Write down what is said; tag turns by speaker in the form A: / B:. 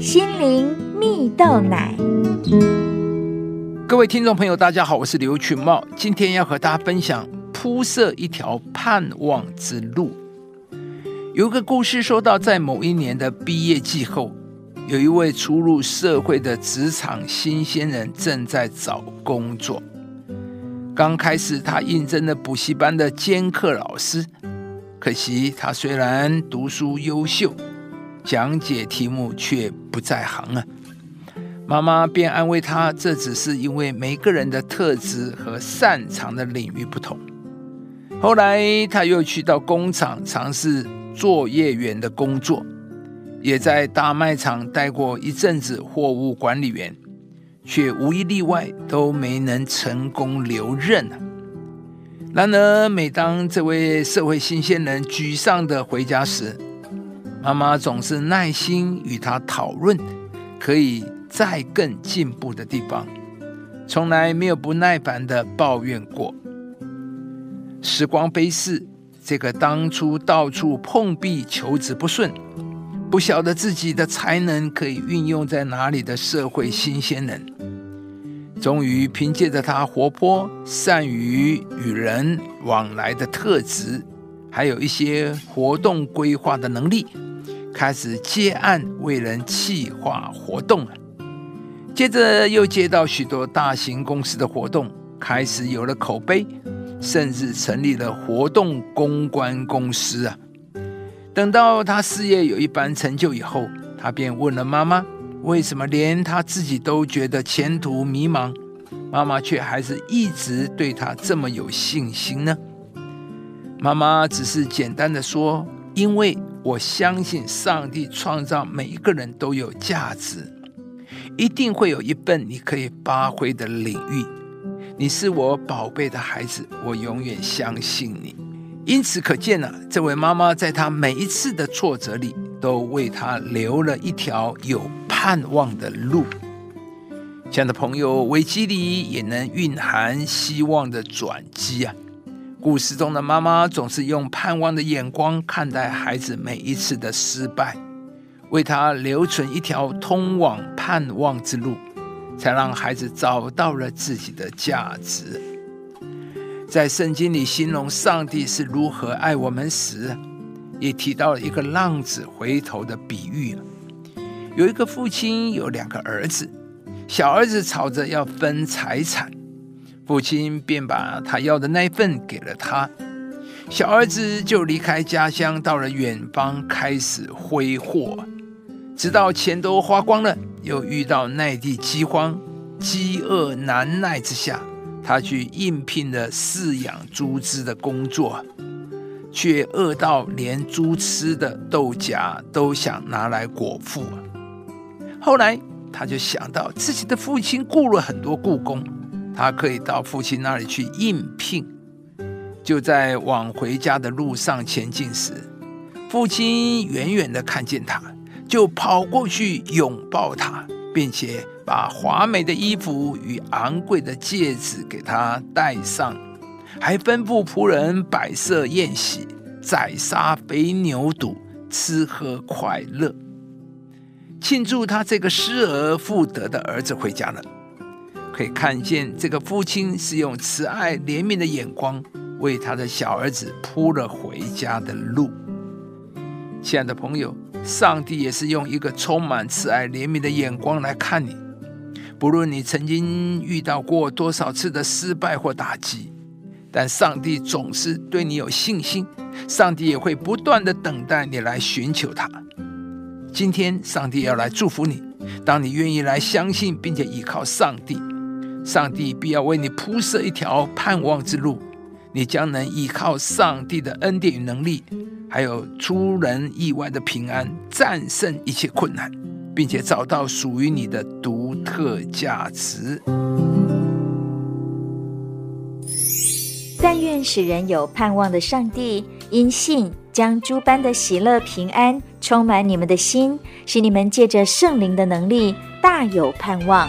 A: 心灵蜜豆奶。
B: 各位听众朋友，大家好，我是刘群茂，今天要和大家分享铺设一条盼望之路。有一个故事说到，在某一年的毕业季后，有一位初入社会的职场新鲜人正在找工作。刚开始，他应征了补习班的兼课老师。可惜，他虽然读书优秀，讲解题目却不在行啊。妈妈便安慰他，这只是因为每个人的特质和擅长的领域不同。后来，他又去到工厂尝试作业员的工作，也在大卖场待过一阵子货物管理员，却无一例外都没能成功留任啊。然而，每当这位社会新鲜人沮丧的回家时，妈妈总是耐心与他讨论可以再更进步的地方，从来没有不耐烦的抱怨过。时光飞逝，这个当初到处碰壁求职不顺，不晓得自己的才能可以运用在哪里的社会新鲜人。终于凭借着他活泼、善于与人往来的特质，还有一些活动规划的能力，开始接案为人企划活动了。接着又接到许多大型公司的活动，开始有了口碑，甚至成立了活动公关公司啊。等到他事业有一番成就以后，他便问了妈妈。为什么连他自己都觉得前途迷茫，妈妈却还是一直对他这么有信心呢？妈妈只是简单的说：“因为我相信上帝创造每一个人都有价值，一定会有一份你可以发挥的领域。你是我宝贝的孩子，我永远相信你。因此可见呢，这位妈妈在她每一次的挫折里，都为他留了一条有。”盼望的路，亲爱的朋友，危机里也能蕴含希望的转机啊！故事中的妈妈总是用盼望的眼光看待孩子每一次的失败，为他留存一条通往盼望之路，才让孩子找到了自己的价值。在圣经里形容上帝是如何爱我们时，也提到了一个浪子回头的比喻。有一个父亲有两个儿子，小儿子吵着要分财产，父亲便把他要的那份给了他，小儿子就离开家乡到了远方开始挥霍，直到钱都花光了，又遇到内地饥荒，饥饿难耐之下，他去应聘了饲养猪只的工作，却饿到连猪吃的豆荚都想拿来果腹。后来，他就想到自己的父亲雇了很多雇工，他可以到父亲那里去应聘。就在往回家的路上前进时，父亲远远的看见他，就跑过去拥抱他，并且把华美的衣服与昂贵的戒指给他戴上，还吩咐仆人摆设宴席，宰杀肥牛肚，吃喝快乐。庆祝他这个失而复得的儿子回家了，可以看见这个父亲是用慈爱怜悯的眼光为他的小儿子铺了回家的路。亲爱的朋友，上帝也是用一个充满慈爱怜悯的眼光来看你。不论你曾经遇到过多少次的失败或打击，但上帝总是对你有信心，上帝也会不断的等待你来寻求他。今天，上帝要来祝福你。当你愿意来相信并且依靠上帝，上帝必要为你铺设一条盼望之路。你将能依靠上帝的恩典与能力，还有出人意外的平安，战胜一切困难，并且找到属于你的独特价值。
A: 但愿使人有盼望的上帝，因信将诸般的喜乐平安。充满你们的心，使你们借着圣灵的能力大有盼望。